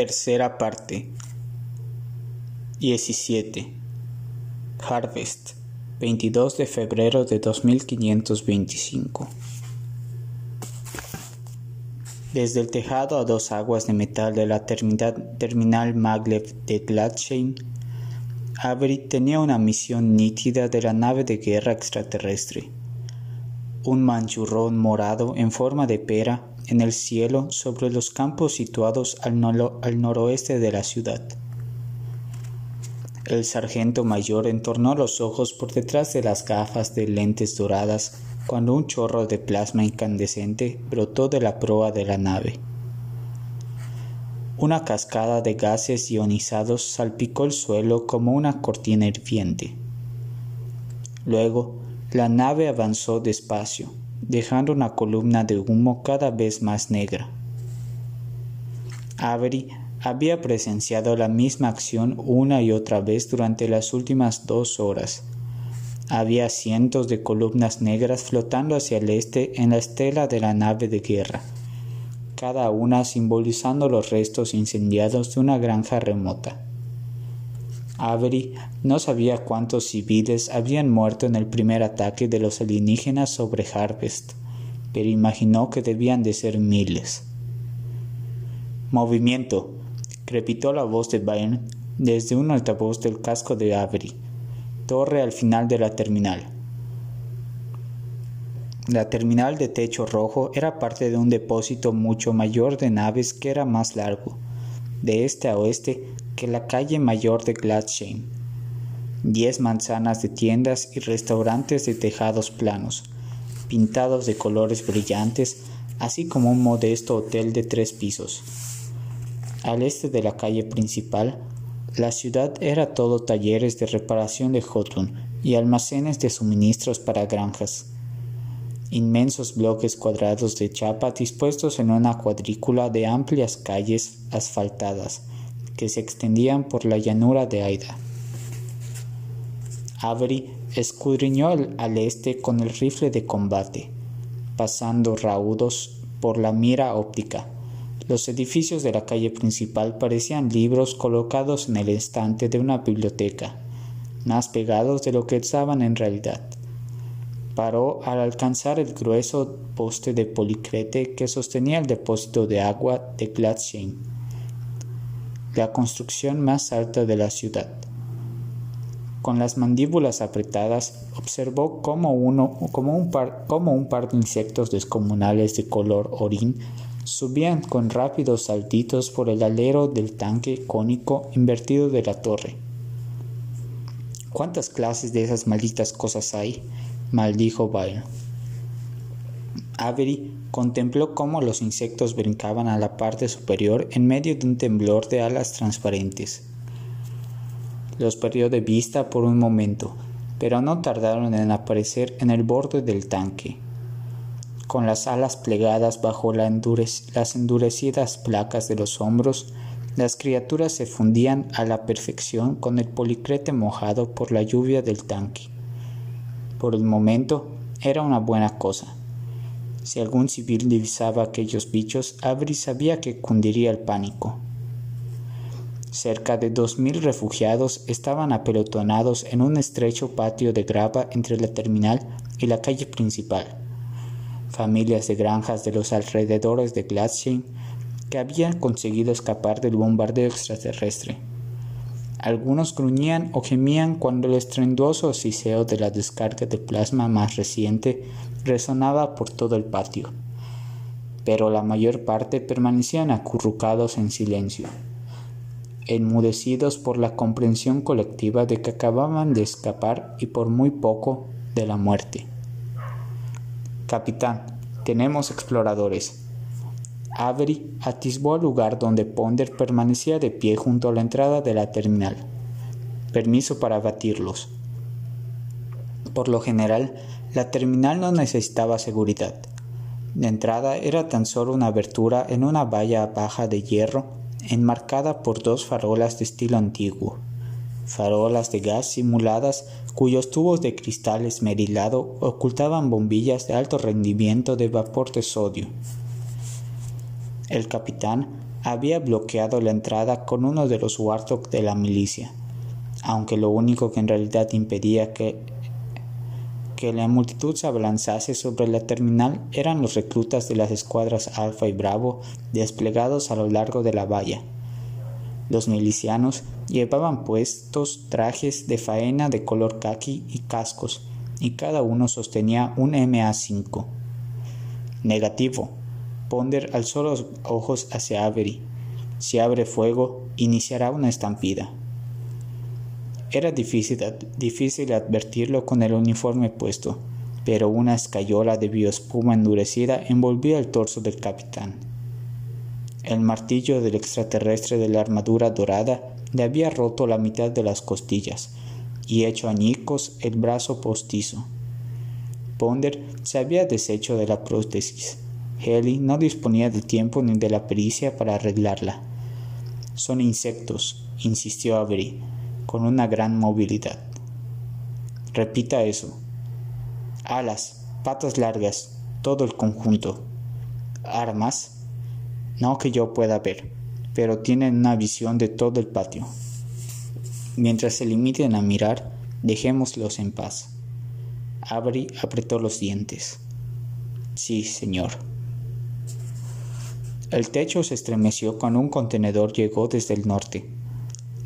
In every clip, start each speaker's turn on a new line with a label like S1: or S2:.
S1: Tercera parte. 17. Harvest. 22 de febrero de 2525. Desde el tejado a dos aguas de metal de la terminal maglev de Gladsheim, Avery tenía una misión nítida de la nave de guerra extraterrestre. Un manchurrón morado en forma de pera en el cielo sobre los campos situados al, noroeste de la ciudad. El sargento mayor entornó los ojos por detrás de las gafas de lentes doradas cuando un chorro de plasma incandescente brotó de la proa de la nave. Una cascada de gases ionizados salpicó el suelo como una cortina hirviente. Luego, la nave avanzó despacio, dejando una columna de humo cada vez más negra. Avery había presenciado la misma acción una y otra vez durante las últimas dos horas. Había cientos de columnas negras flotando hacia el este en la estela de la nave de guerra, cada una simbolizando los restos incendiados de una granja remota. Avery no sabía cuántos civiles habían muerto en el primer ataque de los alienígenas sobre Harvest, pero imaginó que debían de ser miles. Movimiento, crepitó la voz de Byrne desde un altavoz del casco de Avery, torre al final de la terminal. La terminal de techo rojo era parte de un depósito mucho mayor de naves que era más largo, de este a oeste, que la calle mayor de Gladsheim. Diez manzanas de tiendas y restaurantes de tejados planos, pintados de colores brillantes, así como un modesto hotel de tres pisos. Al este de la calle principal, la ciudad era todo talleres de reparación de Jotun y almacenes de suministros para granjas. Inmensos bloques cuadrados de chapa dispuestos en una cuadrícula de amplias calles asfaltadas, que se extendían por la llanura de Aida. Avery escudriñó al este con el rifle de combate, pasando raudos por la mira óptica. Los edificios de la calle principal parecían libros colocados en el estante de una biblioteca, más pegados de lo que estaban en realidad. Paró al alcanzar el grueso poste de policrete que sostenía el depósito de agua de Gladsheim la construcción más alta de la ciudad. Con las mandíbulas apretadas, observó cómo, uno, como un, par, un par de insectos descomunales de color orín subían con rápidos saltitos por el alero del tanque cónico invertido de la torre. ¿Cuántas clases de esas malditas cosas hay? maldijo Byron. Avery contempló cómo los insectos brincaban a la parte superior en medio de un temblor de alas transparentes. Los perdió de vista por un momento, pero no tardaron en aparecer en el borde del tanque. Con las alas plegadas bajo las endurecidas placas de los hombros, las criaturas se fundían a la perfección con el policrete mojado por la lluvia del tanque. Por el momento era una buena cosa si algún civil divisaba aquellos bichos, Avery sabía que cundiría el pánico. Cerca de dos mil refugiados estaban apelotonados en un estrecho patio de grava entre la terminal y la calle principal. Familias de granjas de los alrededores de Gladsheim que habían conseguido escapar del bombardeo extraterrestre. Algunos gruñían o gemían cuando el estruendoso siseo de la descarga de plasma más reciente resonaba por todo el patio, pero la mayor parte permanecían acurrucados en silencio, enmudecidos por la comprensión colectiva de que acababan de escapar y por muy poco de la muerte. Capitán, tenemos exploradores, Avery atisbó el lugar donde Ponder permanecía de pie junto a la entrada de la terminal. Permiso para abatirlos. Por lo general, la terminal no necesitaba seguridad. La entrada era tan solo una abertura en una valla baja de hierro enmarcada por dos farolas de estilo antiguo, farolas de gas simuladas cuyos tubos de cristal esmerilado ocultaban bombillas de alto rendimiento de vapor de sodio. El capitán había bloqueado la entrada con uno de los Warthog de la milicia, aunque lo único que en realidad impedía que, que la multitud se abalanzase sobre la terminal eran los reclutas de las escuadras Alfa y Bravo desplegados a lo largo de la valla. Los milicianos llevaban puestos trajes de faena de color khaki y cascos, y cada uno sostenía un MA5. Negativo. Ponder alzó los ojos hacia Avery. Si abre fuego, iniciará una estampida. Era difícil, advertirlo con el uniforme puesto, pero una escayola de bioespuma endurecida envolvía el torso del capitán. El martillo del extraterrestre de la armadura dorada le había roto la mitad de las costillas y hecho añicos el brazo postizo. Ponder se había deshecho de la prótesis. Haley no disponía de tiempo ni de la pericia para arreglarla. Son insectos, insistió Avery, con una gran movilidad. Repita eso. Alas, patas largas, todo el conjunto. Armas. No que yo pueda ver, pero tienen una visión de todo el patio. Mientras se limiten a mirar, dejémoslos en paz. Avery apretó los dientes. Sí, señor. El techo se estremeció cuando un contenedor llegó desde el norte.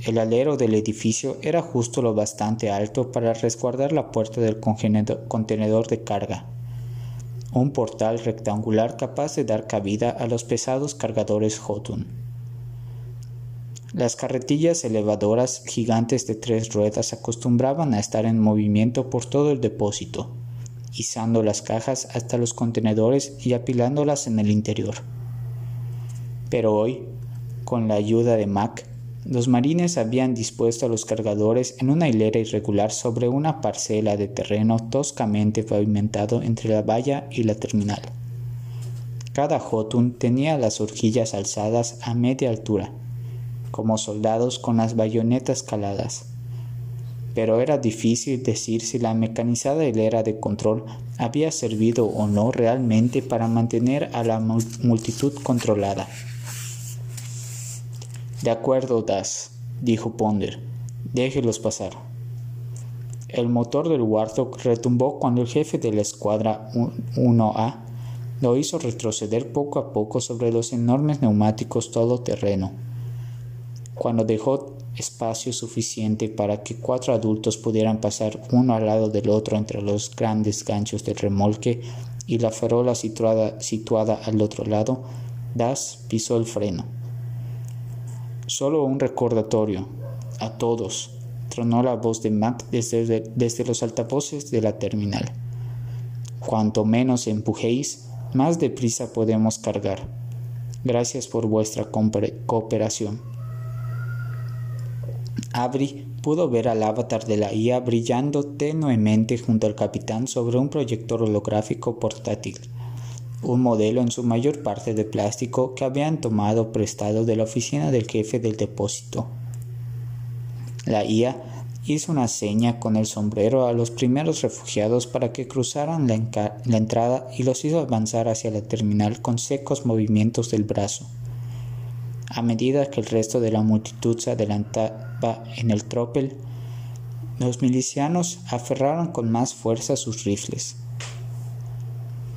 S1: El alero del edificio era justo lo bastante alto para resguardar la puerta del contenedor de carga. Un portal rectangular capaz de dar cabida a los pesados cargadores Hotun. Las carretillas elevadoras gigantes de tres ruedas acostumbraban a estar en movimiento por todo el depósito, izando las cajas hasta los contenedores y apilándolas en el interior. Pero hoy, con la ayuda de Mac, los marines habían dispuesto los cargadores en una hilera irregular sobre una parcela de terreno toscamente pavimentado entre la valla y la terminal. Cada Jotun tenía las horquillas alzadas a media altura, como soldados con las bayonetas caladas. Pero era difícil decir si la mecanizada hilera de control había servido o no realmente para mantener a la multitud controlada. De acuerdo, Das, dijo Ponder. Déjelos pasar. El motor del Warthog retumbó cuando el jefe de la escuadra 1A lo hizo retroceder poco a poco sobre los enormes neumáticos todoterreno cuando dejó espacio suficiente para que cuatro adultos pudieran pasar uno al lado del otro entre los grandes ganchos del remolque y la farola situada, situada al otro lado, Das pisó el freno. Solo un recordatorio. A todos. Tronó la voz de Mac desde, los altavoces de la terminal. Cuanto menos empujéis, más deprisa podemos cargar. Gracias por vuestra cooperación. Avery pudo ver al avatar de la IA brillando tenuemente junto al capitán sobre un proyector holográfico portátil, un modelo en su mayor parte de plástico que habían tomado prestado de la oficina del jefe del depósito. La IA hizo una seña con el sombrero a los primeros refugiados para que cruzaran la, la entrada y los hizo avanzar hacia la terminal con secos movimientos del brazo. A medida que el resto de la multitud se adelantaba en el tropel, los milicianos aferraron con más fuerza sus rifles.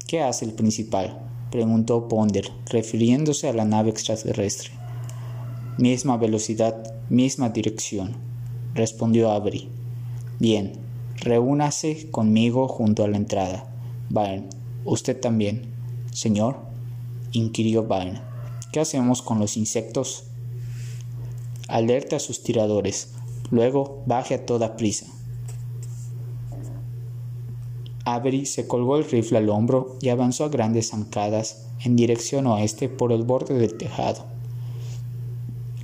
S1: ¿Qué hace el principal? preguntó Ponder, refiriéndose a la nave extraterrestre. Misma velocidad, misma dirección, respondió Avery. Bien, reúnase conmigo junto a la entrada. Byrne, usted también. Señor, inquirió Byrne. ¿Qué hacemos con los insectos? Alerta a sus tiradores, luego baje a toda prisa. Avery se colgó el rifle al hombro y avanzó a grandes zancadas en dirección oeste por el borde del tejado,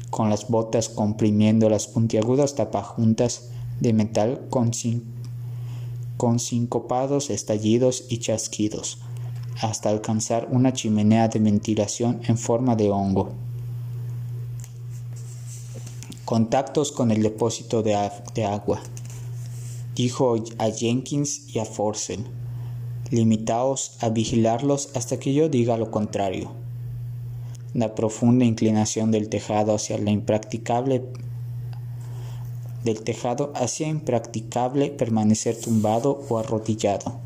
S1: con las botas comprimiendo las puntiagudas tapajuntas de metal con, con sincopados estallidos y chasquidos hasta alcanzar una chimenea de ventilación en forma de hongo. Contactos con el depósito de, agua. Dijo a Jenkins y a Forcel. Limitaos a vigilarlos hasta que yo diga lo contrario. la profunda inclinación del tejado hacia la impracticable del tejado hacía impracticable permanecer tumbado o arrodillado,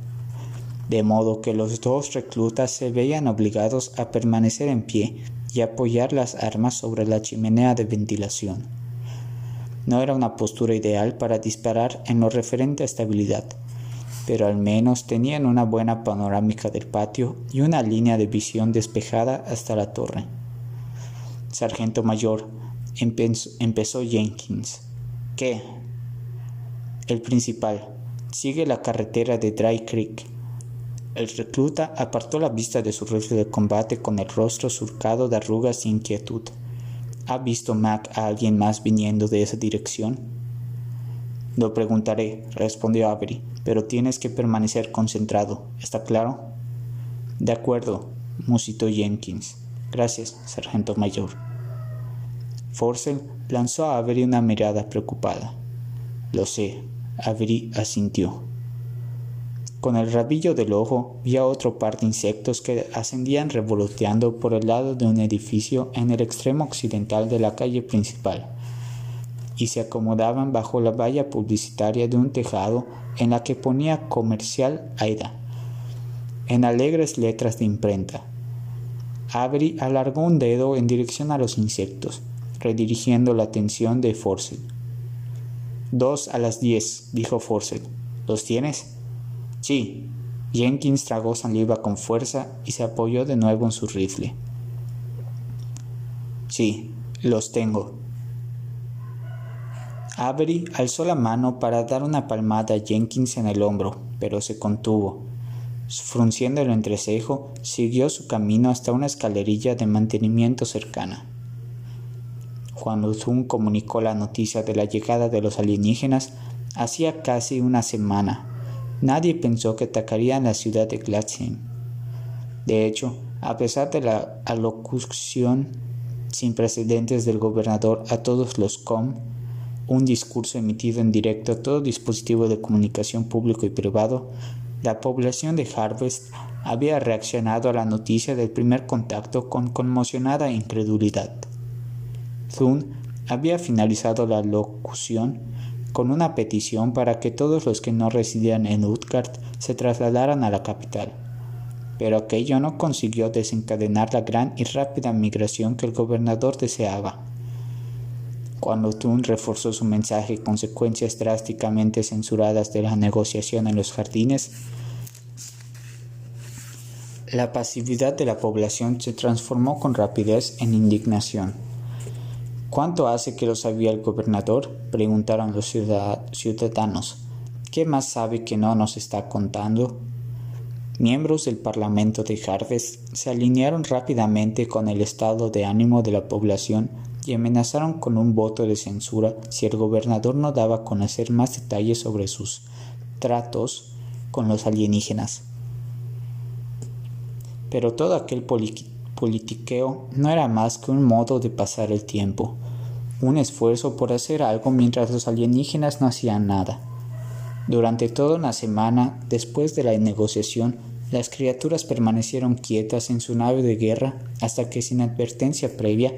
S1: de modo que los dos reclutas se veían obligados a permanecer en pie y apoyar las armas sobre la chimenea de ventilación. No era una postura ideal para disparar en lo referente a estabilidad, pero al menos tenían una buena panorámica del patio y una línea de visión despejada hasta la torre. Sargento mayor, empezó Jenkins. ¿Qué? El principal. Sigue la carretera de Dry Creek. El recluta apartó la vista de su rifle de combate con el rostro surcado de arrugas e inquietud. ¿Ha visto Mac a alguien más viniendo de esa dirección? Lo preguntaré, respondió Avery, pero tienes que permanecer concentrado. ¿Está claro? De acuerdo, musitó Jenkins. Gracias, sargento mayor. Forcel lanzó a Avery una mirada preocupada. Lo sé, Avery asintió. Con el rabillo del ojo vi a otro par de insectos que ascendían revoloteando por el lado de un edificio en el extremo occidental de la calle principal y se acomodaban bajo la valla publicitaria de un tejado en la que ponía comercial Aida, en alegres letras de imprenta. Avery alargó un dedo en dirección a los insectos, redirigiendo la atención de Forsyth. Dos a las diez, dijo Forsyth. ¿Los tienes? Sí. Jenkins tragó saliva con fuerza y se apoyó de nuevo en su rifle. Sí, los tengo, Avery alzó la mano para dar una palmada a Jenkins en el hombro, pero se contuvo. Frunciendo el entrecejo, siguió su camino hasta una escalerilla de mantenimiento cercana. Cuando Zoom comunicó la noticia de la llegada de los alienígenas, hacía casi una semana. Nadie pensó que atacarían la ciudad de Gladsheim. De hecho, a pesar de la alocución sin precedentes del gobernador a todos los com, un discurso emitido en directo a todo dispositivo de comunicación público y privado, la población de Harvest había reaccionado a la noticia del primer contacto con conmocionada incredulidad. Thun había finalizado la locución con una petición para que todos los que no residían en Utgard se trasladaran a la capital. Pero aquello no consiguió desencadenar la gran y rápida migración que el gobernador deseaba. Cuando Thun reforzó su mensaje consecuencias drásticamente censuradas de la negociación en los jardines, la pasividad de la población se transformó con rapidez en indignación. ¿Cuánto hace que lo sabía el gobernador? preguntaron los ciudadanos. ¿Qué más sabe que no nos está contando? Miembros del Parlamento de Harvest se alinearon rápidamente con el estado de ánimo de la población y amenazaron con un voto de censura si el gobernador no daba a conocer más detalles sobre sus tratos con los alienígenas. Pero todo aquel politiqueo no era más que un modo de pasar el tiempo, un esfuerzo por hacer algo mientras los alienígenas no hacían nada. Durante toda una semana después de la negociación, las criaturas permanecieron quietas en su nave de guerra hasta que sin advertencia previa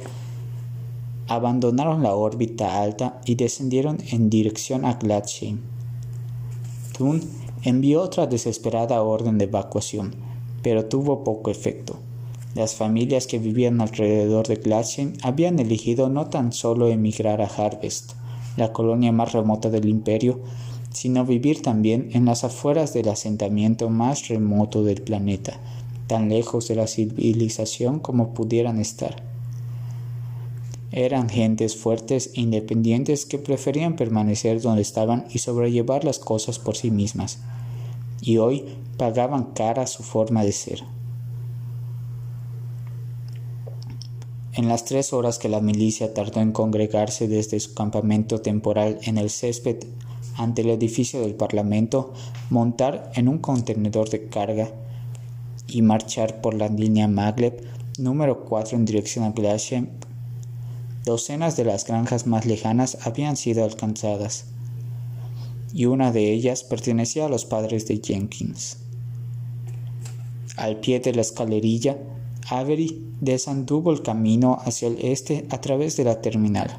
S1: abandonaron la órbita alta y descendieron en dirección a Gladsheim. Thun envió otra desesperada orden de evacuación, pero tuvo poco efecto. Las familias que vivían alrededor de Gladsheim habían elegido no tan solo emigrar a Harvest, la colonia más remota del imperio, sino vivir también en las afueras del asentamiento más remoto del planeta, tan lejos de la civilización como pudieran estar. Eran gentes fuertes e independientes que preferían permanecer donde estaban y sobrellevar las cosas por sí mismas, y hoy pagaban cara su forma de ser. En las tres horas que la milicia tardó en congregarse desde su campamento temporal en el césped ante el edificio del Parlamento, montar en un contenedor de carga y marchar por la línea Maglev número 4 en dirección a Glacier Docenas de las granjas más lejanas habían sido alcanzadas, y una de ellas pertenecía a los padres de Jenkins. Al pie de la escalerilla, Avery desanduvo el camino hacia el este a través de la terminal.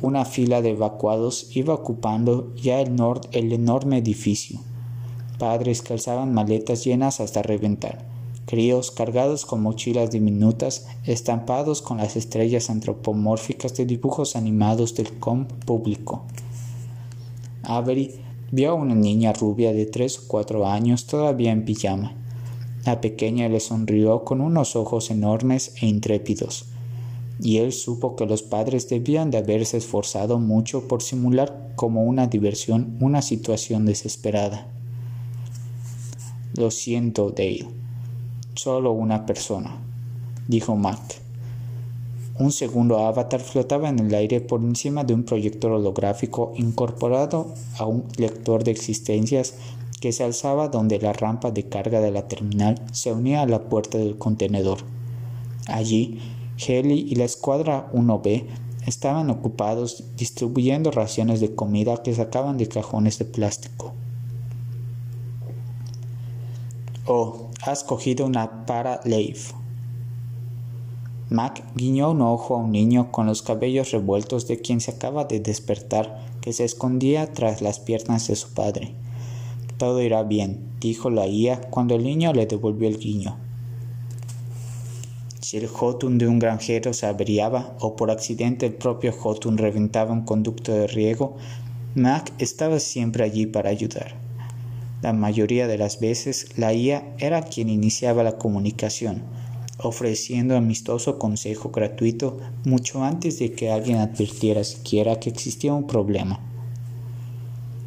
S1: Una fila de evacuados iba ocupando ya el, el enorme edificio. Padres calzaban maletas llenas hasta reventar. Críos cargados con mochilas diminutas, estampados con las estrellas antropomórficas de dibujos animados del com público. Avery vio a una niña rubia de tres o cuatro años todavía en pijama. La pequeña le sonrió con unos ojos enormes e intrépidos, y él supo que los padres debían de haberse esforzado mucho por simular como una diversión una situación desesperada. Lo siento, Dale. Solo una persona, dijo Mac. Un segundo avatar flotaba en el aire por encima de un proyector holográfico incorporado a un lector de existencias que se alzaba donde la rampa de carga de la terminal se unía a la puerta del contenedor. Allí, Heli y la escuadra 1B estaban ocupados distribuyendo raciones de comida que sacaban de cajones de plástico. Oh, has cogido una para Leif. Mac guiñó un ojo a un niño con los cabellos revueltos de quien se acaba de despertar, que se escondía tras las piernas de su padre. Todo irá bien, dijo la IA cuando el niño le devolvió el guiño. Si el Jotun de un granjero se averiaba o por accidente el propio Jotun reventaba un conducto de riego, Mac estaba siempre allí para ayudar. La mayoría de las veces la IA era quien iniciaba la comunicación, ofreciendo amistoso consejo gratuito mucho antes de que alguien advirtiera siquiera que existía un problema.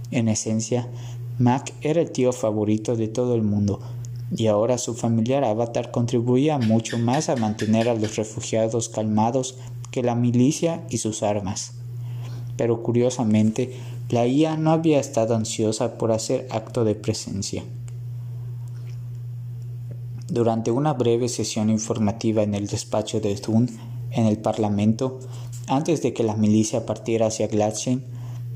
S1: En esencia, Mac era el tío favorito de todo el mundo, y ahora su familiar avatar contribuía mucho más a mantener a los refugiados calmados que la milicia y sus armas. Pero curiosamente, la IA no había estado ansiosa por hacer acto de presencia. Durante una breve sesión informativa en el despacho de Thun, en el Parlamento, antes de que la milicia partiera hacia Gladstein,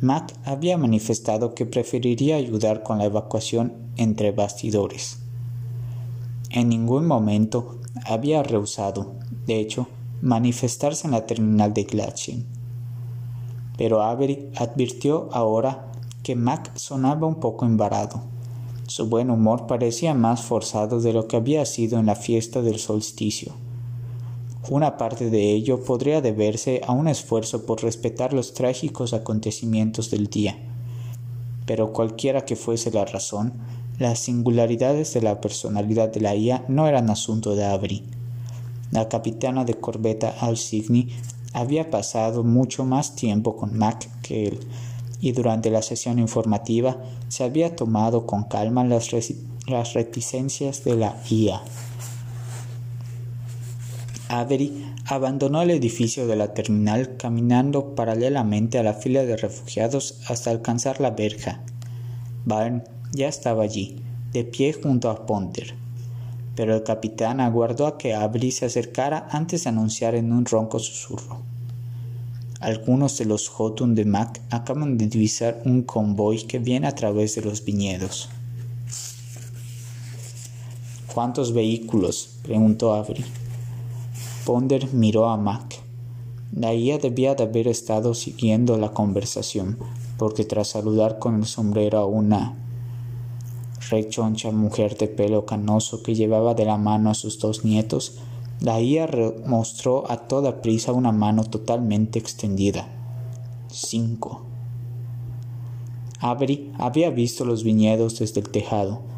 S1: Mac había manifestado que preferiría ayudar con la evacuación entre bastidores. En ningún momento había rehusado, de hecho, manifestarse en la terminal de Gladstein. Pero Avery advirtió ahora que Mac sonaba un poco embarado. Su buen humor parecía más forzado de lo que había sido en la fiesta del solsticio. Una parte de ello podría deberse a un esfuerzo por respetar los trágicos acontecimientos del día. Pero cualquiera que fuese la razón, las singularidades de la personalidad de la IA no eran asunto de Avery. La capitana de corbeta Alsigny había pasado mucho más tiempo con Mac que él, y durante la sesión informativa se había tomado con calma las, las reticencias de la IA. Avery abandonó el edificio de la terminal caminando paralelamente a la fila de refugiados hasta alcanzar la verja. Byrne ya estaba allí, de pie junto a Ponter. Pero el capitán aguardó a que Avery se acercara antes de anunciar en un ronco susurro. Algunos de los Jotun de Mac acaban de divisar un convoy que viene a través de los viñedos. ¿Cuántos vehículos? preguntó Avery. Ponder miró a Mac. La IA debía de haber estado siguiendo la conversación, porque tras saludar con el sombrero a una rechoncha mujer de pelo canoso que llevaba de la mano a sus dos nietos, la IA mostró a toda prisa una mano totalmente extendida. Cinco. Avery había visto los viñedos desde el tejado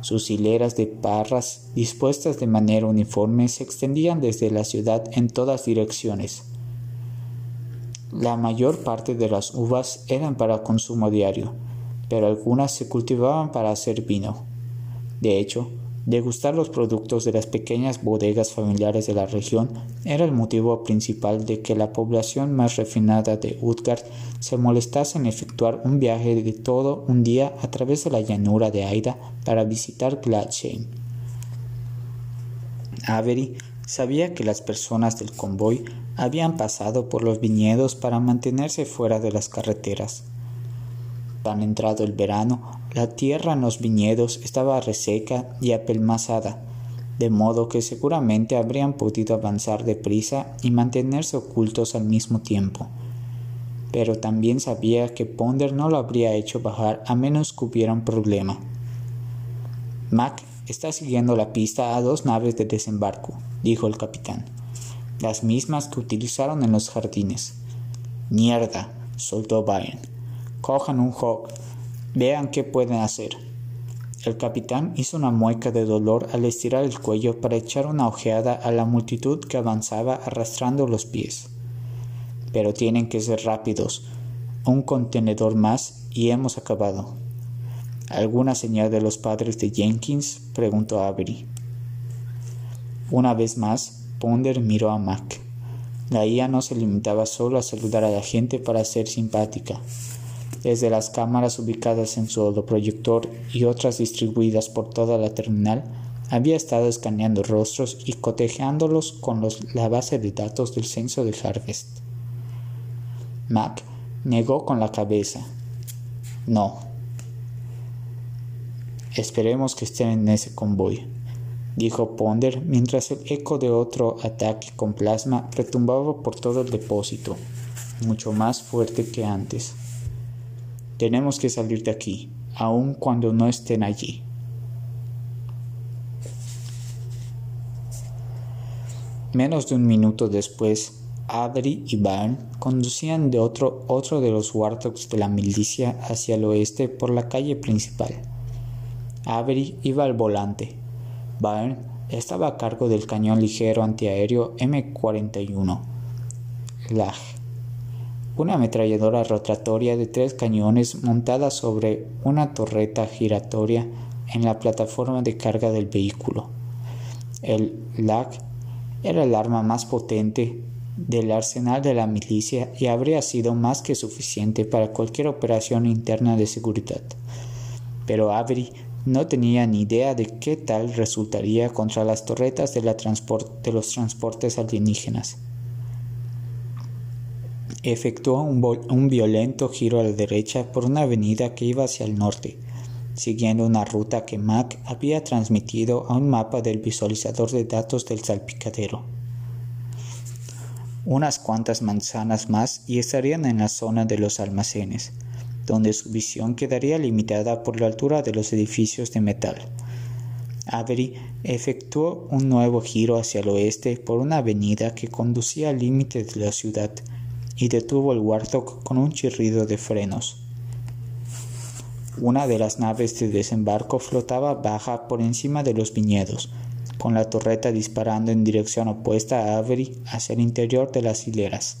S1: sus hileras de parras dispuestas de manera uniforme se extendían desde la ciudad en todas direcciones. La mayor parte de las uvas eran para consumo diario, pero algunas se cultivaban para hacer vino. De hecho, Degustar los productos de las pequeñas bodegas familiares de la región era el motivo principal de que la población más refinada de Utgard se molestase en efectuar un viaje de todo un día a través de la llanura de Aida para visitar Gladsheim. Avery sabía que las personas del convoy habían pasado por los viñedos para mantenerse fuera de las carreteras. Tan entrado el verano, la tierra en los viñedos estaba reseca y apelmazada, de modo que seguramente habrían podido avanzar deprisa y mantenerse ocultos al mismo tiempo. Pero también sabía que Ponder no lo habría hecho bajar a menos que hubiera un problema. Mac está siguiendo la pista a dos naves de desembarco, dijo el capitán, las mismas que utilizaron en los jardines. Mierda, soltó Byron. Cojan un hawk, vean qué pueden hacer. El capitán hizo una mueca de dolor al estirar el cuello para echar una ojeada a la multitud que avanzaba arrastrando los pies. Pero tienen que ser rápidos. Un contenedor más y hemos acabado. ¿Alguna señal de los padres de Jenkins? preguntó Avery. Una vez más, Ponder miró a Mac. La IA no se limitaba solo a saludar a la gente para ser simpática. Desde las cámaras ubicadas en su holoproyector y otras distribuidas por toda la terminal, había estado escaneando rostros y cotejeándolos con la base de datos del censo de Harvest. Mac negó con la cabeza. No. Esperemos que estén en ese convoy, dijo Ponder mientras el eco de otro ataque con plasma retumbaba por todo el depósito, mucho más fuerte que antes. Tenemos que salir de aquí, aun cuando no estén allí. Menos de un minuto después, Avery y Byrne conducían de otro, otro de los Warthogs de la milicia hacia el oeste por la calle principal. Avery iba al volante. Byrne estaba a cargo del cañón ligero antiaéreo M41. Lag una ametralladora rotatoria de tres cañones montada sobre una torreta giratoria en la plataforma de carga del vehículo. El LAG era el arma más potente del arsenal de la milicia y habría sido más que suficiente para cualquier operación interna de seguridad. Pero Avery no tenía ni idea de qué tal resultaría contra las torretas de, de los transportes alienígenas efectuó un, violento giro a la derecha por una avenida que iba hacia el norte, siguiendo una ruta que Mac había transmitido a un mapa del visualizador de datos del salpicadero. Unas cuantas manzanas más y estarían en la zona de los almacenes, donde su visión quedaría limitada por la altura de los edificios de metal. Avery efectuó un nuevo giro hacia el oeste por una avenida que conducía al límite de la ciudad y detuvo el Warthog con un chirrido de frenos. Una de las naves de desembarco flotaba baja por encima de los viñedos, con la torreta disparando en dirección opuesta a Avery hacia el interior de las hileras.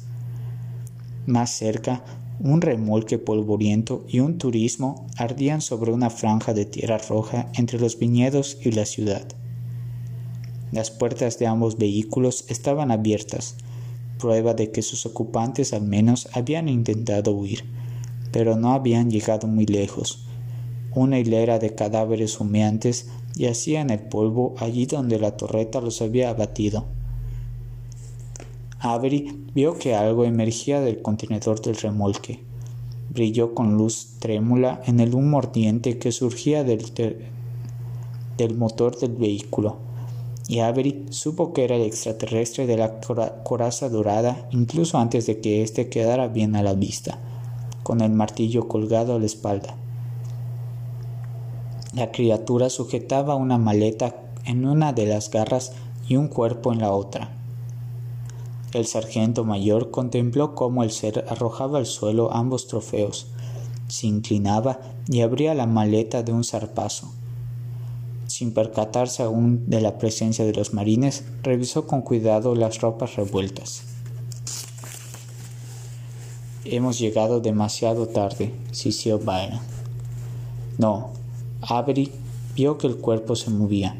S1: Más cerca, un remolque polvoriento y un turismo ardían sobre una franja de tierra roja entre los viñedos y la ciudad. Las puertas de ambos vehículos estaban abiertas, prueba de que sus ocupantes al menos habían intentado huir, pero no habían llegado muy lejos. Una hilera de cadáveres humeantes yacía en el polvo allí donde la torreta los había abatido. Avery vio que algo emergía del contenedor del remolque. Brilló con luz trémula en el humo ardiente que surgía del, del motor del vehículo y Avery supo que era el extraterrestre de la coraza dorada incluso antes de que éste quedara bien a la vista, con el martillo colgado a la espalda. La criatura sujetaba una maleta en una de las garras y un cuerpo en la otra. El sargento mayor contempló cómo el ser arrojaba al suelo ambos trofeos, se inclinaba y abría la maleta de un zarpazo sin percatarse aún de la presencia de los marines, revisó con cuidado las ropas revueltas. Hemos llegado demasiado tarde, sisió Byron. No, Avery vio que el cuerpo se movía.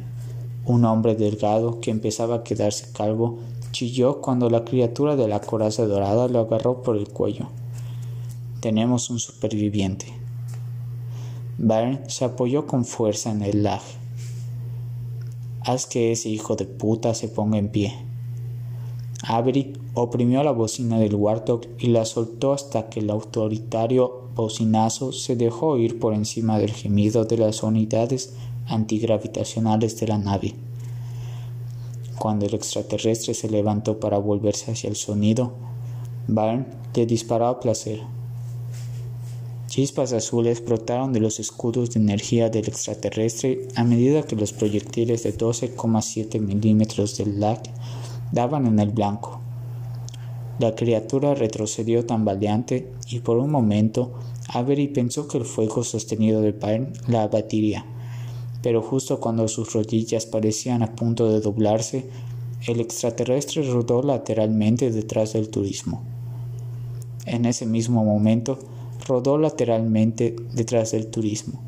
S1: Un hombre delgado que empezaba a quedarse calvo chilló cuando la criatura de la coraza dorada lo agarró por el cuello. Tenemos un superviviente. Byron se apoyó con fuerza en el lag Haz que ese hijo de puta se ponga en pie. Avery oprimió la bocina del Warthog y la soltó hasta que el autoritario bocinazo se dejó oír por encima del gemido de las unidades antigravitacionales de la nave. Cuando el extraterrestre se levantó para volverse hacia el sonido, Byrne le disparó a placer. Chispas azules brotaron de los escudos de energía del extraterrestre a medida que los proyectiles de 12,7 milímetros del LAC daban en el blanco. La criatura retrocedió tambaleante y por un momento Avery pensó que el fuego sostenido de Byrne la abatiría, pero justo cuando sus rodillas parecían a punto de doblarse, el extraterrestre rodó lateralmente detrás del turismo. En ese mismo momento, rodó lateralmente detrás del turismo.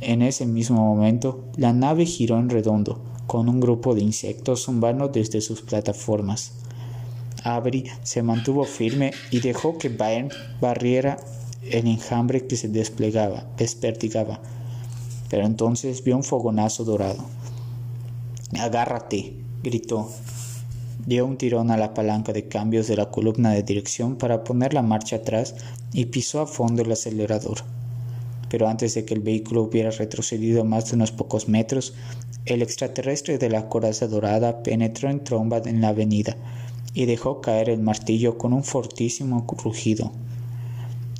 S1: En ese mismo momento, la nave giró en redondo, con un grupo de insectos zumbando desde sus plataformas. Avery se mantuvo firme y dejó que Byrne barriera el enjambre que se desplegaba, despertigaba. Pero entonces vio un fogonazo dorado. Agárrate, gritó. Dio un tirón a la palanca de cambios de la columna de dirección para poner la marcha atrás y pisó a fondo el acelerador. Pero antes de que el vehículo hubiera retrocedido más de unos pocos metros, el extraterrestre de la coraza dorada penetró en tromba en la avenida y dejó caer el martillo con un fortísimo rugido.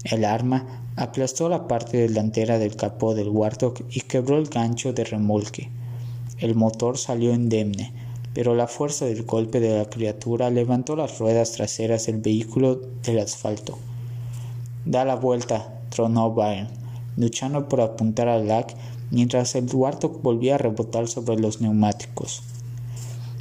S1: El arma aplastó la parte delantera del capó del Warthog y quebró el gancho de remolque. El motor salió indemne, pero la fuerza del golpe de la criatura levantó las ruedas traseras del vehículo del asfalto. Da la vuelta, tronó Byrne, luchando por apuntar al lac mientras el volvía a rebotar sobre los neumáticos.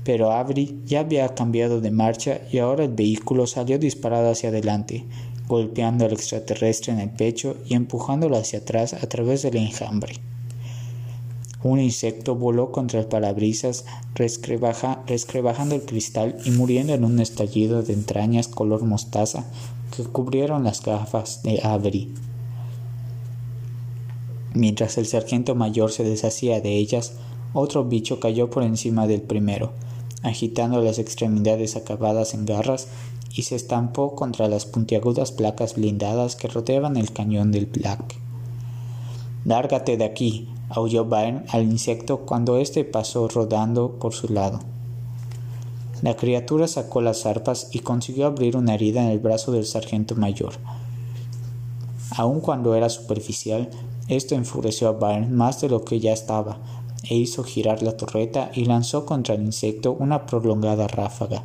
S1: Pero Avery ya había cambiado de marcha y ahora el vehículo salió disparado hacia adelante, golpeando al extraterrestre en el pecho y empujándolo hacia atrás a través del enjambre. Un insecto voló contra el parabrisas, rescrebajando el cristal y muriendo en un estallido de entrañas color mostaza que cubrieron las gafas de Avery. Mientras el sargento mayor se deshacía de ellas, otro bicho cayó por encima del primero, agitando las extremidades acabadas en garras y se estampó contra las puntiagudas placas blindadas que rodeaban el cañón del Black. Lárgate de aquí, aulló Byrne al insecto cuando éste pasó rodando por su lado. La criatura sacó las arpas y consiguió abrir una herida en el brazo del sargento mayor. Aun cuando era superficial, esto enfureció a Byrne más de lo que ya estaba, e hizo girar la torreta y lanzó contra el insecto una prolongada ráfaga.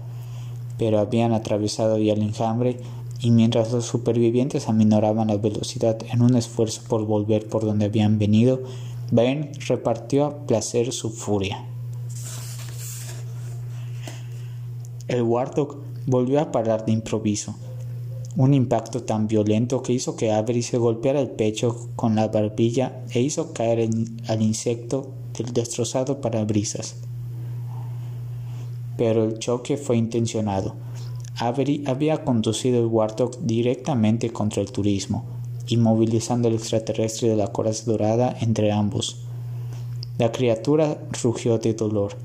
S1: Pero habían atravesado ya el enjambre y mientras los supervivientes aminoraban la velocidad en un esfuerzo por volver por donde habían venido, Ben repartió a placer su furia. El Warthog volvió a parar de improviso. Un impacto tan violento que hizo que Avery se golpeara el pecho con la barbilla e hizo caer al insecto del destrozado parabrisas. Pero el choque fue intencionado. Avery había conducido el Warthog directamente contra el turismo, inmovilizando el extraterrestre de la coraza dorada entre ambos. La criatura rugió de dolor.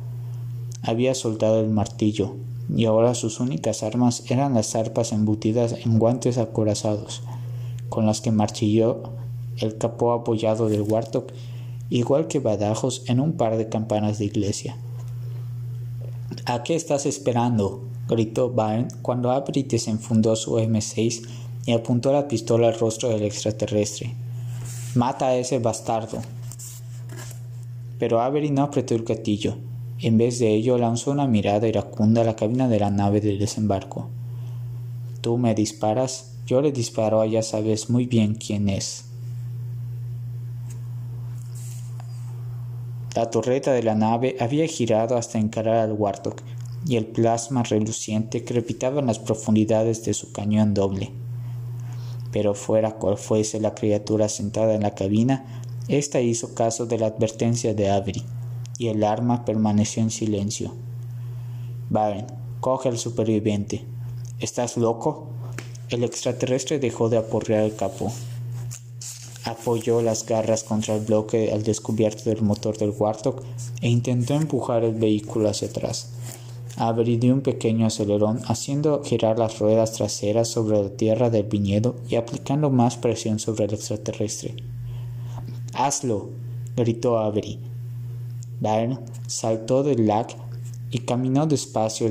S1: Había soltado el martillo, y ahora sus únicas armas eran las arpas embutidas en guantes acorazados, con las que marchilló el capó apoyado del Warthog, igual que badajos en un par de campanas de iglesia. ¿A qué estás esperando? gritó Byrne cuando Avery desenfundó su M6 y apuntó la pistola al rostro del extraterrestre. Mata a ese bastardo. Pero Avery no apretó el gatillo. En vez de ello, lanzó una mirada iracunda a la cabina de la nave de desembarco. Tú me disparas, yo le disparo a ya sabes muy bien quién es. La torreta de la nave había girado hasta encarar al Warthog, y el plasma reluciente crepitaba en las profundidades de su cañón doble pero fuera cual fuese la criatura sentada en la cabina, ésta hizo caso de la advertencia de Avery, y el arma permaneció en silencio. Byron, coge al superviviente. ¿Estás loco? El extraterrestre dejó de aporrear el capó. Apoyó las garras contra el bloque al descubierto del motor del Warthog e intentó empujar el vehículo hacia atrás. Avery dio un pequeño acelerón, haciendo girar las ruedas traseras sobre la tierra del viñedo y aplicando más presión sobre el extraterrestre. ¡Hazlo! gritó Avery. Byrne saltó del lac y caminó despacio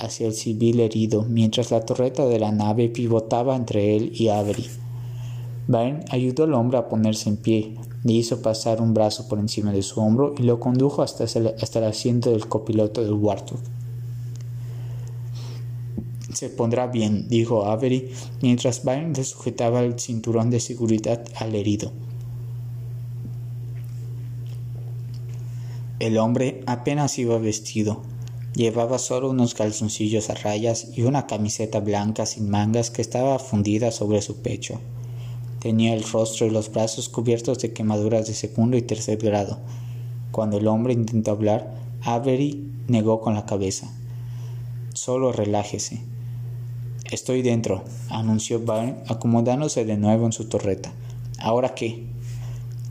S1: hacia el civil herido mientras la torreta de la nave pivotaba entre él y Avery. Byrne ayudó al hombre a ponerse en pie, le hizo pasar un brazo por encima de su hombro y lo condujo hasta, hasta el asiento del copiloto del Warthog. Se pondrá bien, dijo Avery, mientras Byrne le sujetaba el cinturón de seguridad al herido. El hombre apenas iba vestido. Llevaba solo unos calzoncillos a rayas y una camiseta blanca sin mangas que estaba fundida sobre su pecho. Tenía el rostro y los brazos cubiertos de quemaduras de segundo y tercer grado. Cuando el hombre intentó hablar, Avery negó con la cabeza. Solo relájese. Estoy dentro, anunció Byrne, acomodándose de nuevo en su torreta. ¿Ahora qué?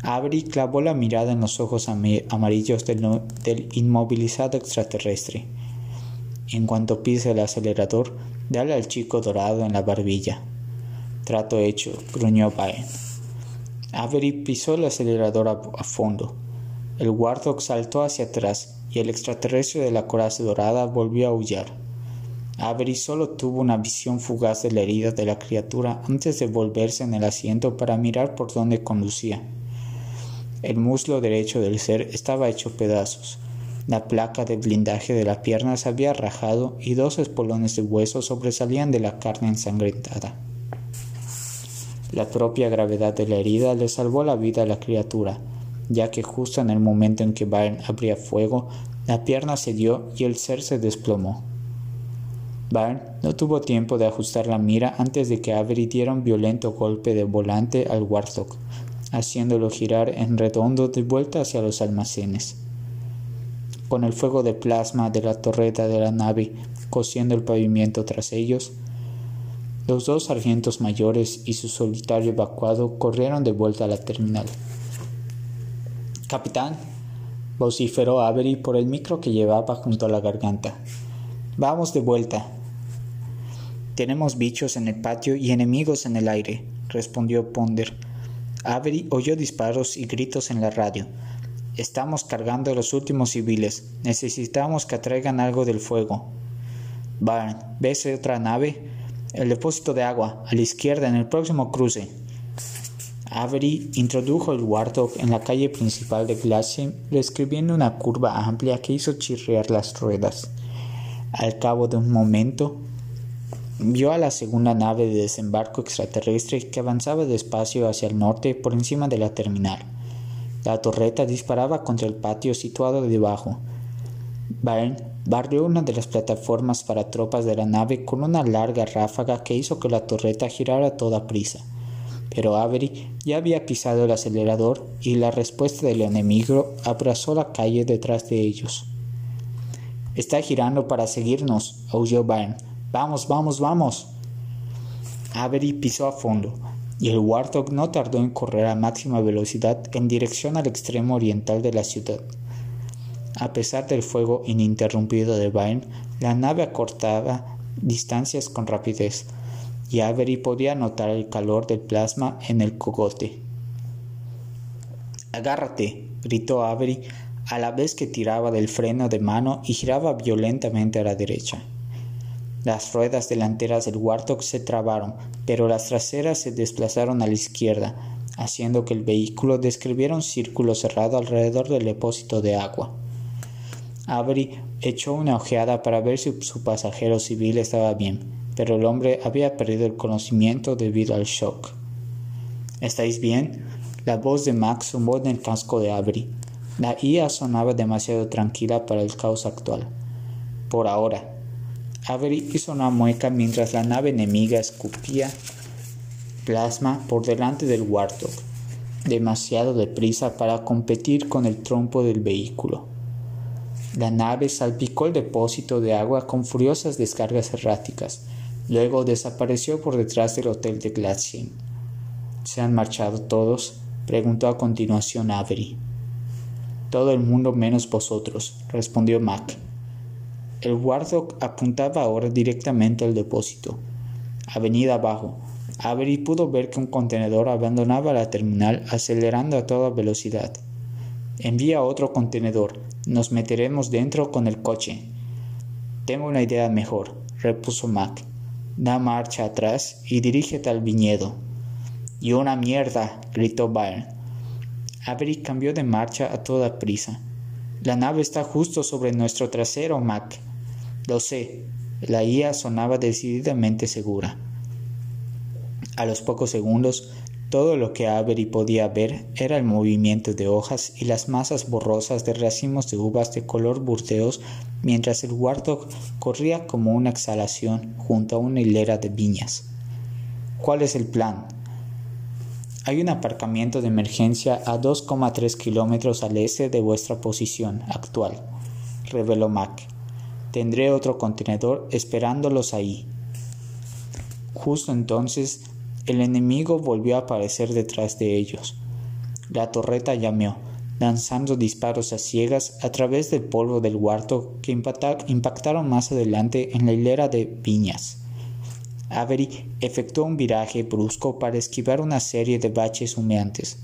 S1: Avery clavó la mirada en los ojos amarillos del, inmovilizado extraterrestre. En cuanto pise el acelerador, dale al chico dorado en la barbilla. Trato hecho, gruñó Byrne. Avery pisó el acelerador a, fondo. El Warthog saltó hacia atrás y el extraterrestre de la coraza dorada volvió a aullar. Avery solo tuvo una visión fugaz de la herida de la criatura antes de volverse en el asiento para mirar por dónde conducía. El muslo derecho del ser estaba hecho pedazos. La placa de blindaje de la pierna se había rajado y dos espolones de hueso sobresalían de la carne ensangrentada. La propia gravedad de la herida le salvó la vida a la criatura, ya que justo en el momento en que Byrne abría fuego, la pierna cedió y el ser se desplomó. Byrne no tuvo tiempo de ajustar la mira antes de que Avery diera un violento golpe de volante al Warthog, haciéndolo girar en redondo de vuelta hacia los almacenes. Con el fuego de plasma de la torreta de la nave cosiendo el pavimento tras ellos, los dos sargentos mayores y su solitario evacuado corrieron de vuelta a la terminal. Capitán, vociferó Avery por el micro que llevaba junto a la garganta. Vamos de vuelta. Tenemos bichos en el patio y enemigos en el aire, respondió Ponder. Avery oyó disparos y gritos en la radio. Estamos cargando los últimos civiles. Necesitamos que atraigan algo del fuego. Barn, ¿ves otra nave? El depósito de agua, a la izquierda, en el próximo cruce. Avery introdujo el Warthog en la calle principal de Glacier, describiendo una curva amplia que hizo chirriar las ruedas. Al cabo de un momento, vio a la segunda nave de desembarco extraterrestre que avanzaba despacio hacia el norte por encima de la terminal. La torreta disparaba contra el patio situado debajo. Byrne barrió una de las plataformas para tropas de la nave con una larga ráfaga que hizo que la torreta girara a toda prisa. Pero Avery ya había pisado el acelerador y la respuesta del enemigo abrazó la calle detrás de ellos. Está girando para seguirnos, aulló Byrne. Vamos, vamos, vamos. Avery pisó a fondo, y el Warthog no tardó en correr a máxima velocidad en dirección al extremo oriental de la ciudad. A pesar del fuego ininterrumpido de Byrne, la nave acortaba distancias con rapidez, y Avery podía notar el calor del plasma en el cogote. Agárrate, gritó Avery a la vez que tiraba del freno de mano y giraba violentamente a la derecha. Las ruedas delanteras del Warthog se trabaron, pero las traseras se desplazaron a la izquierda, haciendo que el vehículo describiera un círculo cerrado alrededor del depósito de agua. Avery echó una ojeada para ver si su pasajero civil estaba bien, pero el hombre había perdido el conocimiento debido al shock. ¿Estáis bien? La voz de Max zumbó en el casco de Avery. La IA sonaba demasiado tranquila para el caos actual. Por ahora. Avery hizo una mueca mientras la nave enemiga escupía plasma por delante del Warthog, demasiado deprisa para competir con el trompo del vehículo. La nave salpicó el depósito de agua con furiosas descargas erráticas. Luego desapareció por detrás del hotel de Glacier. ¿Se han marchado todos? preguntó a continuación Avery. Todo el mundo menos vosotros, respondió Mac. El Warthog apuntaba ahora directamente al depósito. Avenida abajo. Avery pudo ver que un contenedor abandonaba la terminal acelerando a toda velocidad. Envía otro contenedor. Nos meteremos dentro con el coche. Tengo una idea mejor, repuso Mac. Da marcha atrás y dirígete al viñedo. Y una mierda, gritó Byron. Avery cambió de marcha a toda prisa. La nave está justo sobre nuestro trasero, Mac. Lo sé. La IA sonaba decididamente segura. A los pocos segundos, todo lo que Avery podía ver era el movimiento de hojas y las masas borrosas de racimos de uvas de color burdeos mientras el Warthog corría como una exhalación junto a una hilera de viñas. ¿Cuál es el plan? Hay un aparcamiento de emergencia a 2,3 kilómetros al este de vuestra posición actual, reveló Mac. Tendré otro contenedor esperándolos ahí. Justo entonces el enemigo volvió a aparecer detrás de ellos. La torreta llameó, lanzando disparos a ciegas a través del polvo del huerto que impactaron más adelante en la hilera de piñas. Avery efectuó un viraje brusco para esquivar una serie de baches humeantes.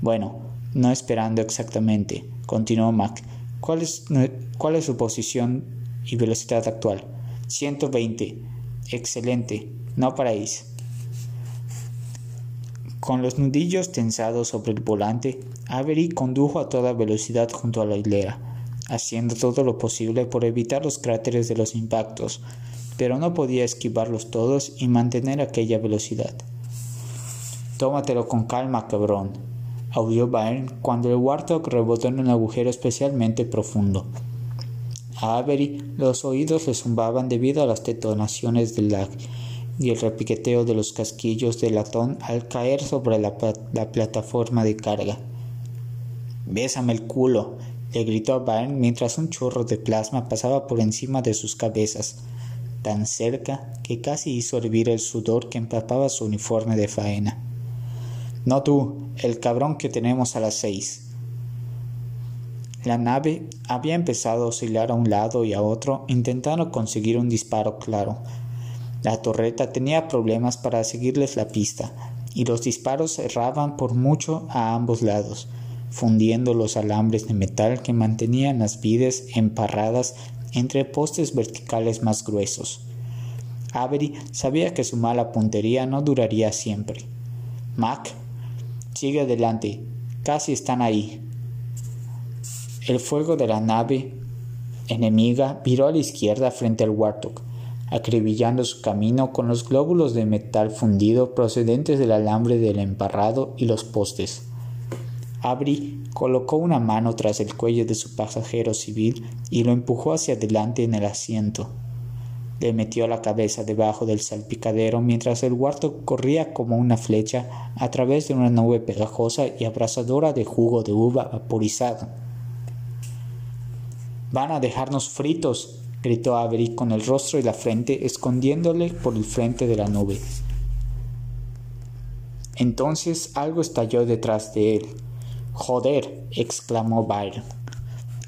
S1: Bueno, no esperando exactamente, continuó Mac. ¿Cuál es, ¿Cuál es su posición y velocidad actual? 120. Excelente. No paráis. Con los nudillos tensados sobre el volante, Avery condujo a toda velocidad junto a la hilera, haciendo todo lo posible por evitar los cráteres de los impactos, pero no podía esquivarlos todos y mantener aquella velocidad. Tómatelo con calma, cabrón, audió Byrne cuando el Warthog rebotó en un agujero especialmente profundo. A Avery los oídos le zumbaban debido a las detonaciones del lag y el repiqueteo de los casquillos de latón al caer sobre la, plataforma de carga. Bésame el culo, le gritó a mientras un chorro de plasma pasaba por encima de sus cabezas, tan cerca que casi hizo hervir el sudor que empapaba su uniforme de faena. No tú, el cabrón que tenemos a las seis. La nave había empezado a oscilar a un lado y a otro, intentando conseguir un disparo claro, la torreta tenía problemas para seguirles la pista, y los disparos erraban por mucho a ambos lados, fundiendo los alambres de metal que mantenían las vides emparradas entre postes verticales más gruesos. Avery sabía que su mala puntería no duraría siempre. Mac, sigue adelante, casi están ahí. El fuego de la nave enemiga viró a la izquierda frente al Warthog acribillando su camino con los glóbulos de metal fundido procedentes del alambre del emparrado y los postes. Abri colocó una mano tras el cuello de su pasajero civil y lo empujó hacia adelante en el asiento. Le metió la cabeza debajo del salpicadero mientras el huerto corría como una flecha a través de una nube pegajosa y abrasadora de jugo de uva vaporizado. Van a dejarnos fritos, gritó Avery con el rostro y la frente escondiéndole por el frente de la nube. Entonces algo estalló detrás de él. Joder, exclamó Byron.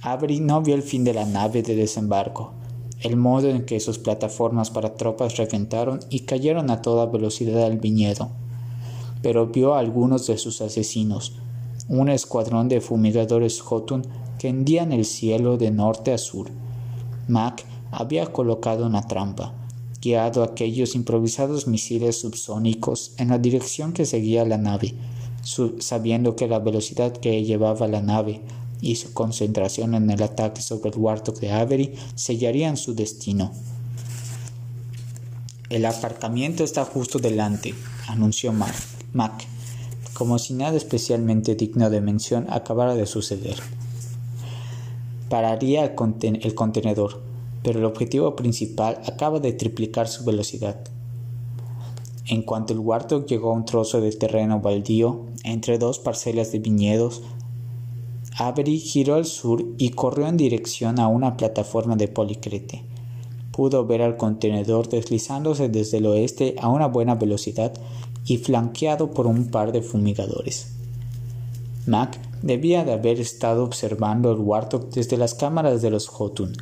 S1: Avery no vio el fin de la nave de desembarco, el modo en que sus plataformas para tropas reventaron y cayeron a toda velocidad al viñedo, pero vio a algunos de sus asesinos, un escuadrón de fumigadores Jotun que hendían el cielo de norte a sur Mac había colocado una trampa, guiado aquellos improvisados misiles subsónicos en la dirección que seguía la nave, sabiendo que la velocidad que llevaba la nave y su concentración en el ataque sobre el Warthog de Avery sellarían su destino. El aparcamiento está justo delante, anunció Mac, como si nada especialmente digno de mención acabara de suceder pararía el, contenedor, pero el objetivo principal acaba de triplicar su velocidad. En cuanto el Warthog llegó a un trozo de terreno baldío entre dos parcelas de viñedos, Avery giró al sur y corrió en dirección a una plataforma de policrete. Pudo ver al contenedor deslizándose desde el oeste a una buena velocidad y flanqueado por un par de fumigadores. Mac debía de haber estado observando el Warthog desde las cámaras de los Jotun,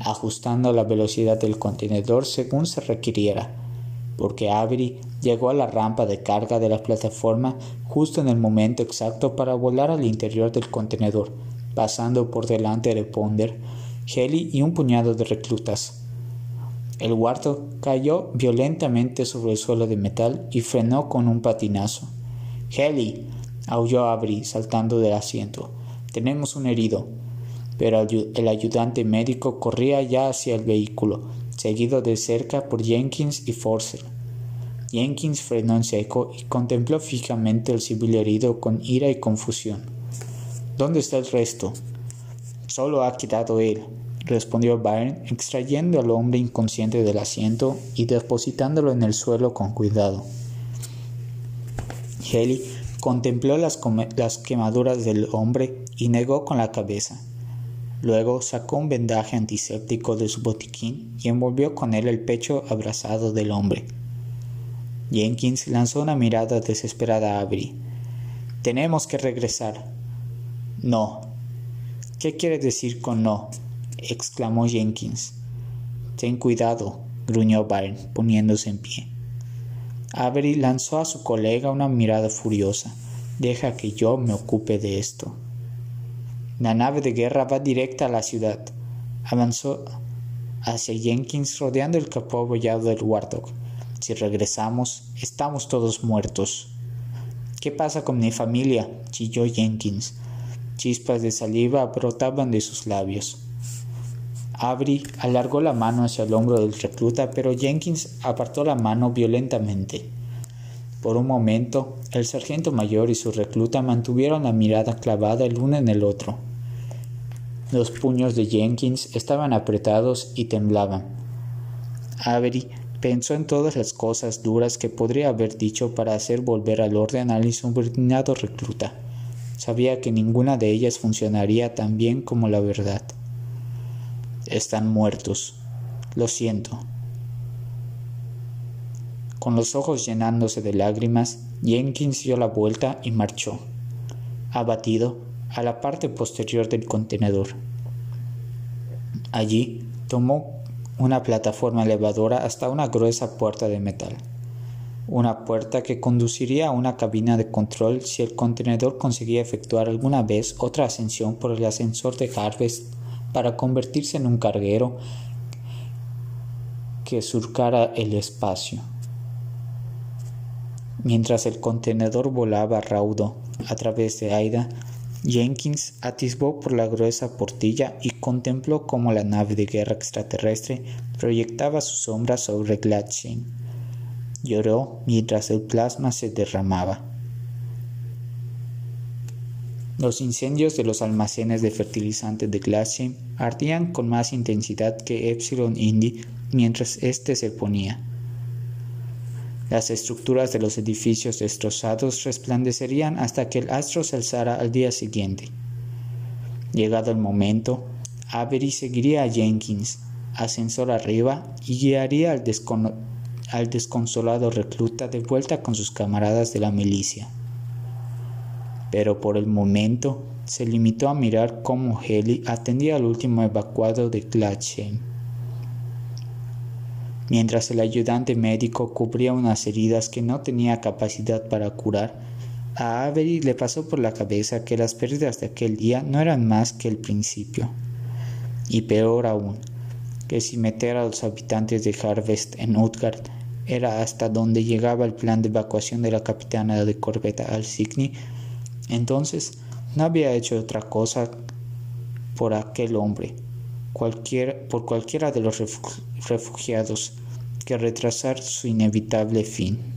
S1: ajustando la velocidad del contenedor según se requiriera, porque Avery llegó a la rampa de carga de la plataforma justo en el momento exacto para volar al interior del contenedor, pasando por delante de Ponder, Heli y un puñado de reclutas. El huarto cayó violentamente sobre el suelo de metal y frenó con un patinazo. Heli, aulló Avery saltando del asiento. Tenemos un herido. Pero el ayudante médico corría ya hacia el vehículo, seguido de cerca por Jenkins y Forcer. Jenkins frenó en seco y contempló fijamente al civil herido con ira y confusión. ¿Dónde está el resto? Solo ha quedado él, respondió Byron, extrayendo al hombre inconsciente del asiento y depositándolo en el suelo con cuidado. Haley contempló las, quemaduras del hombre y negó con la cabeza. Luego sacó un vendaje antiséptico de su botiquín y envolvió con él el pecho abrazado del hombre. Jenkins lanzó una mirada desesperada a Avery. Tenemos que regresar. No. ¿Qué quiere decir con no? exclamó Jenkins. Ten cuidado, gruñó Byron, poniéndose en pie. Avery lanzó a su colega una mirada furiosa. Deja que yo me ocupe de esto. La nave de guerra va directa a la ciudad. Avanzó hacia Jenkins rodeando el capó abollado del Warthog. Si regresamos, estamos todos muertos. ¿Qué pasa con mi familia? chilló Jenkins. Chispas de saliva brotaban de sus labios. Avery alargó la mano hacia el hombro del recluta, pero Jenkins apartó la mano violentamente. Por un momento, el sargento mayor y su recluta mantuvieron la mirada clavada el uno en el otro. Los puños de Jenkins estaban apretados y temblaban. Avery Pensó en todas las cosas duras que podría haber dicho para hacer volver al orden al insubordinado recluta. Sabía que ninguna de ellas funcionaría tan bien como la verdad. Están muertos. Lo siento. Con los ojos llenándose de lágrimas, Jenkins dio la vuelta y marchó, abatido, a la parte posterior del contenedor. Allí tomó una plataforma elevadora hasta una gruesa puerta de metal. Una puerta que conduciría a una cabina de control si el contenedor conseguía efectuar alguna vez otra ascensión por el ascensor de Harvest para convertirse en un carguero que surcara el espacio. Mientras el contenedor volaba raudo a través de Aida, Jenkins atisbó por la gruesa portilla y contempló cómo la nave de guerra extraterrestre proyectaba su sombra sobre Gladstein. Lloró mientras el plasma se derramaba. Los incendios de los almacenes de fertilizantes de Gladstein ardían con más intensidad que Epsilon Indy mientras éste se ponía. Las estructuras de los edificios destrozados resplandecerían hasta que el astro se alzara al día siguiente. Llegado el momento, Avery seguiría a Jenkins, ascensor arriba, y guiaría al desconsolado recluta de vuelta con sus camaradas de la milicia. Pero por el momento se limitó a mirar cómo Heli atendía al último evacuado de Gladsheim mientras el ayudante médico cubría unas heridas que no tenía capacidad para curar, a Avery le pasó por la cabeza que las pérdidas de aquel día no eran más que el principio. Y peor aún, que si meter a los habitantes de Harvest en Utgard era hasta donde llegaba el plan de evacuación de la capitana de corbeta Alsigny, entonces no había hecho otra cosa por aquel hombre, por cualquiera de los refugiados que retrasar su inevitable fin.